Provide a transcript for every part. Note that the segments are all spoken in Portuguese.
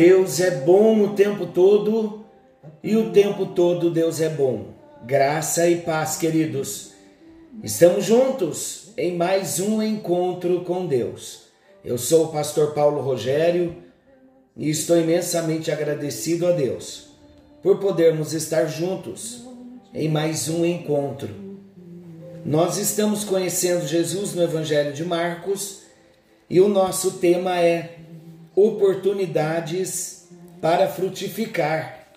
Deus é bom o tempo todo e o tempo todo Deus é bom. Graça e paz, queridos. Estamos juntos em mais um encontro com Deus. Eu sou o pastor Paulo Rogério e estou imensamente agradecido a Deus por podermos estar juntos em mais um encontro. Nós estamos conhecendo Jesus no Evangelho de Marcos e o nosso tema é oportunidades para frutificar.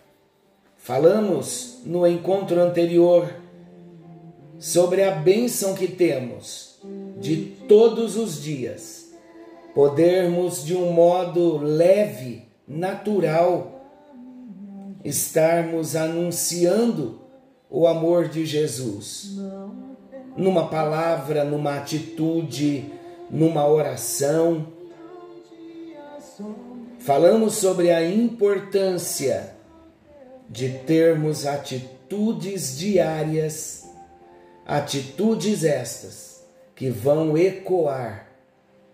Falamos no encontro anterior sobre a bênção que temos de todos os dias podermos de um modo leve, natural, estarmos anunciando o amor de Jesus. Numa palavra, numa atitude, numa oração falamos sobre a importância de termos atitudes diárias, atitudes estas que vão ecoar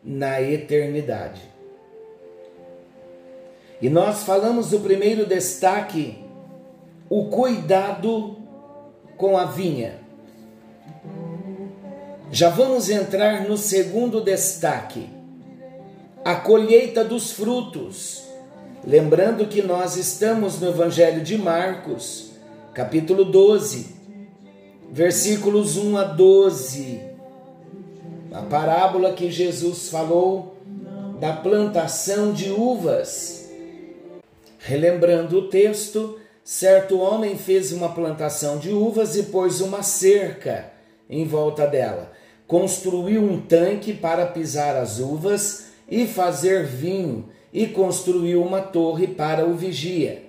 na eternidade. E nós falamos do primeiro destaque, o cuidado com a vinha. Já vamos entrar no segundo destaque, a colheita dos frutos. Lembrando que nós estamos no Evangelho de Marcos, capítulo 12, versículos 1 a 12. A parábola que Jesus falou da plantação de uvas. Relembrando o texto, certo homem fez uma plantação de uvas e pôs uma cerca em volta dela. Construiu um tanque para pisar as uvas e fazer vinho, e construiu uma torre para o vigia.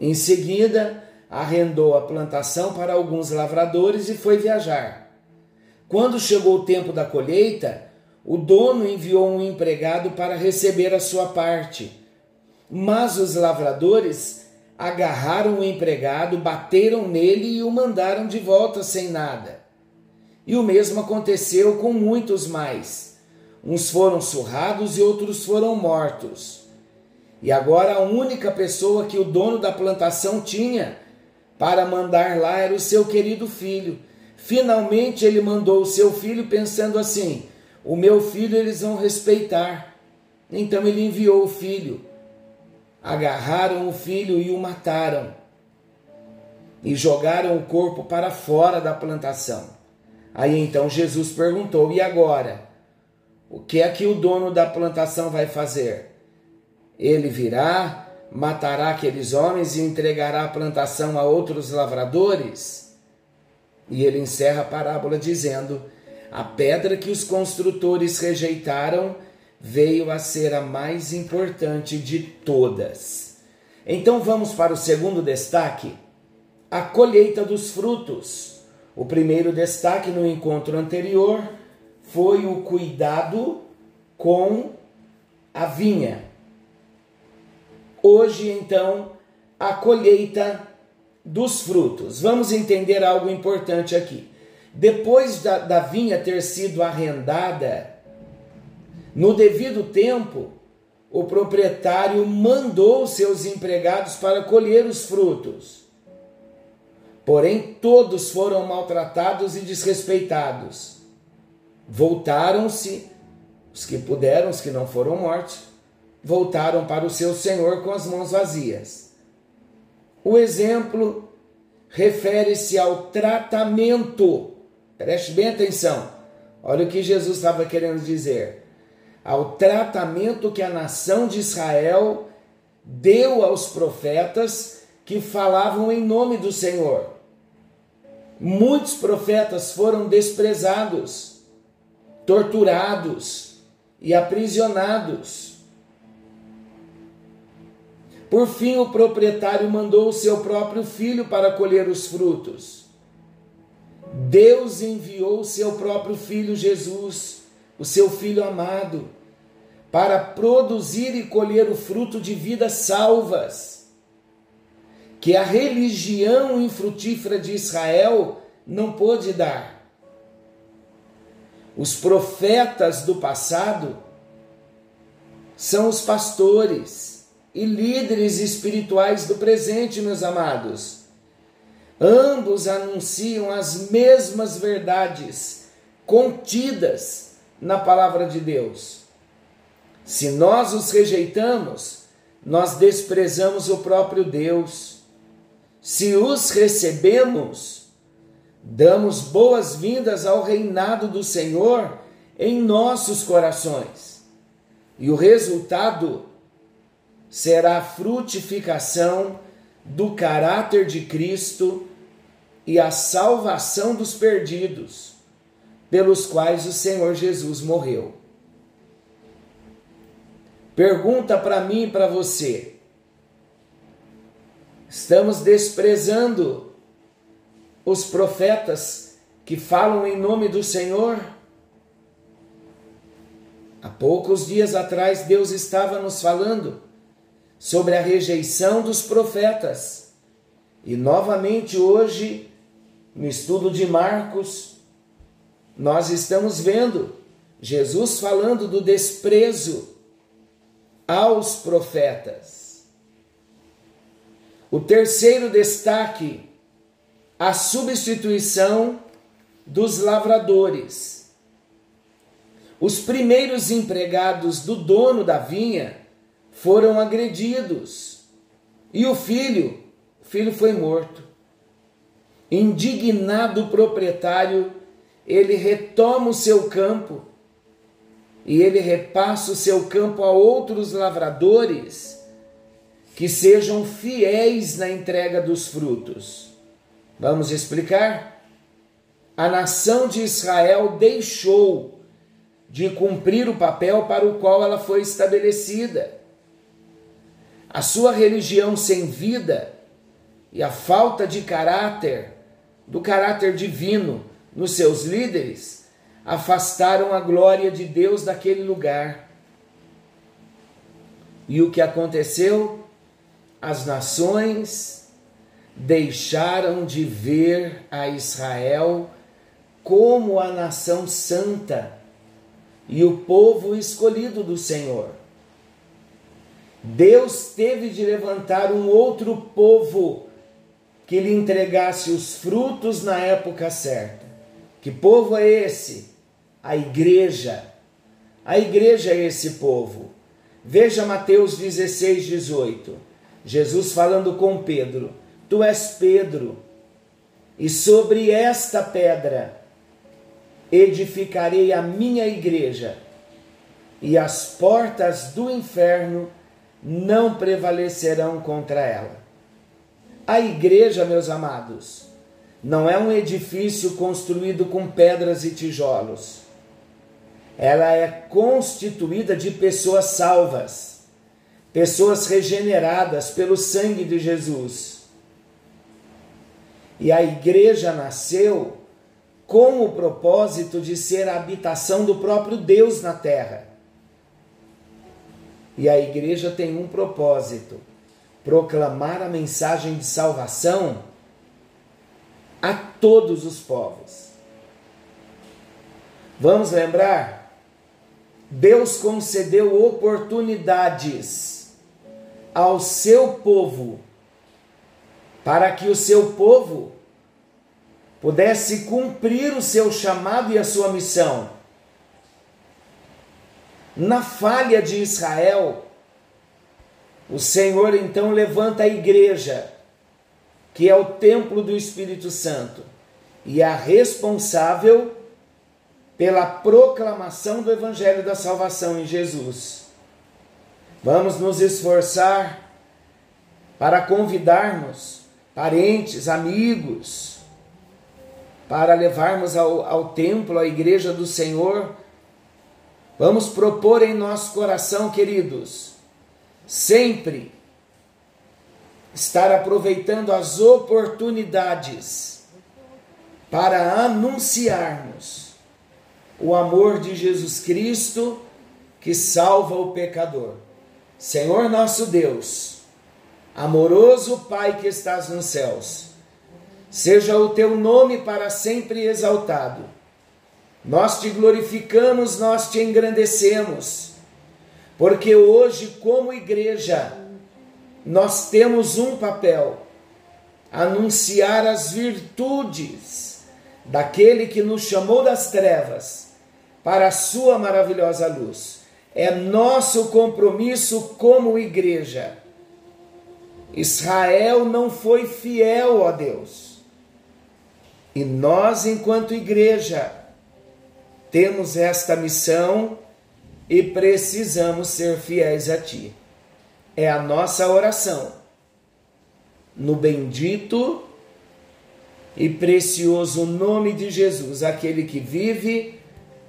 Em seguida, arrendou a plantação para alguns lavradores e foi viajar. Quando chegou o tempo da colheita, o dono enviou um empregado para receber a sua parte. Mas os lavradores agarraram o empregado, bateram nele e o mandaram de volta sem nada. E o mesmo aconteceu com muitos mais. Uns foram surrados e outros foram mortos. E agora a única pessoa que o dono da plantação tinha para mandar lá era o seu querido filho. Finalmente ele mandou o seu filho pensando assim: o meu filho eles vão respeitar. Então ele enviou o filho. Agarraram o filho e o mataram. E jogaram o corpo para fora da plantação. Aí então Jesus perguntou: E agora? O que é que o dono da plantação vai fazer? Ele virá, matará aqueles homens e entregará a plantação a outros lavradores? E ele encerra a parábola dizendo: A pedra que os construtores rejeitaram veio a ser a mais importante de todas. Então vamos para o segundo destaque: a colheita dos frutos. O primeiro destaque no encontro anterior foi o cuidado com a vinha. Hoje, então, a colheita dos frutos. Vamos entender algo importante aqui. Depois da, da vinha ter sido arrendada, no devido tempo, o proprietário mandou seus empregados para colher os frutos. Porém, todos foram maltratados e desrespeitados. Voltaram-se, os que puderam, os que não foram mortos, voltaram para o seu senhor com as mãos vazias. O exemplo refere-se ao tratamento. Preste bem atenção. Olha o que Jesus estava querendo dizer. Ao tratamento que a nação de Israel deu aos profetas que falavam em nome do Senhor. Muitos profetas foram desprezados torturados e aprisionados. Por fim, o proprietário mandou o seu próprio filho para colher os frutos. Deus enviou o seu próprio filho Jesus, o seu filho amado, para produzir e colher o fruto de vidas salvas, que a religião infrutífera de Israel não pôde dar. Os profetas do passado são os pastores e líderes espirituais do presente, meus amados. Ambos anunciam as mesmas verdades contidas na palavra de Deus. Se nós os rejeitamos, nós desprezamos o próprio Deus. Se os recebemos, damos boas-vindas ao reinado do Senhor em nossos corações. E o resultado será a frutificação do caráter de Cristo e a salvação dos perdidos, pelos quais o Senhor Jesus morreu. Pergunta para mim e para você: estamos desprezando os profetas que falam em nome do Senhor? Há poucos dias atrás, Deus estava nos falando sobre a rejeição dos profetas. E novamente hoje, no estudo de Marcos, nós estamos vendo Jesus falando do desprezo aos profetas. O terceiro destaque, a substituição dos lavradores. Os primeiros empregados do dono da vinha foram agredidos e o filho, o filho foi morto. Indignado o proprietário, ele retoma o seu campo e ele repassa o seu campo a outros lavradores que sejam fiéis na entrega dos frutos. Vamos explicar? A nação de Israel deixou de cumprir o papel para o qual ela foi estabelecida. A sua religião sem vida e a falta de caráter, do caráter divino nos seus líderes, afastaram a glória de Deus daquele lugar. E o que aconteceu? As nações deixaram de ver a Israel como a nação santa e o povo escolhido do Senhor. Deus teve de levantar um outro povo que lhe entregasse os frutos na época certa. Que povo é esse? A igreja. A igreja é esse povo. Veja Mateus 16, 18. Jesus falando com Pedro: Tu és Pedro, e sobre esta pedra edificarei a minha igreja, e as portas do inferno não prevalecerão contra ela. A igreja, meus amados, não é um edifício construído com pedras e tijolos. Ela é constituída de pessoas salvas, pessoas regeneradas pelo sangue de Jesus. E a igreja nasceu com o propósito de ser a habitação do próprio Deus na terra. E a igreja tem um propósito: proclamar a mensagem de salvação a todos os povos. Vamos lembrar? Deus concedeu oportunidades ao seu povo para que o seu povo pudesse cumprir o seu chamado e a sua missão. Na falha de Israel, o Senhor então levanta a igreja, que é o templo do Espírito Santo, e é a responsável pela proclamação do Evangelho da salvação em Jesus. Vamos nos esforçar para convidarmos parentes, amigos, para levarmos ao, ao templo, à igreja do Senhor. Vamos propor em nosso coração, queridos, sempre estar aproveitando as oportunidades para anunciarmos o amor de Jesus Cristo que salva o pecador. Senhor nosso Deus, amoroso Pai que estás nos céus, Seja o teu nome para sempre exaltado. Nós te glorificamos, nós te engrandecemos. Porque hoje, como igreja, nós temos um papel: anunciar as virtudes daquele que nos chamou das trevas para a sua maravilhosa luz. É nosso compromisso como igreja. Israel não foi fiel a Deus. E nós, enquanto igreja, temos esta missão e precisamos ser fiéis a Ti. É a nossa oração. No bendito e precioso nome de Jesus, aquele que vive,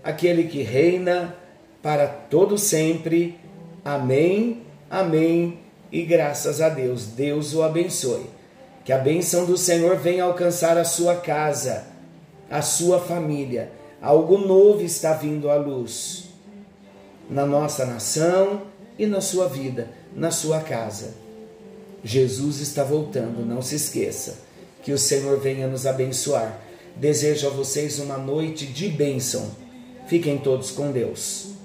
aquele que reina para todo sempre. Amém. Amém. E graças a Deus, Deus o abençoe. Que a bênção do Senhor venha alcançar a sua casa, a sua família. Algo novo está vindo à luz na nossa nação e na sua vida, na sua casa. Jesus está voltando, não se esqueça. Que o Senhor venha nos abençoar. Desejo a vocês uma noite de bênção. Fiquem todos com Deus.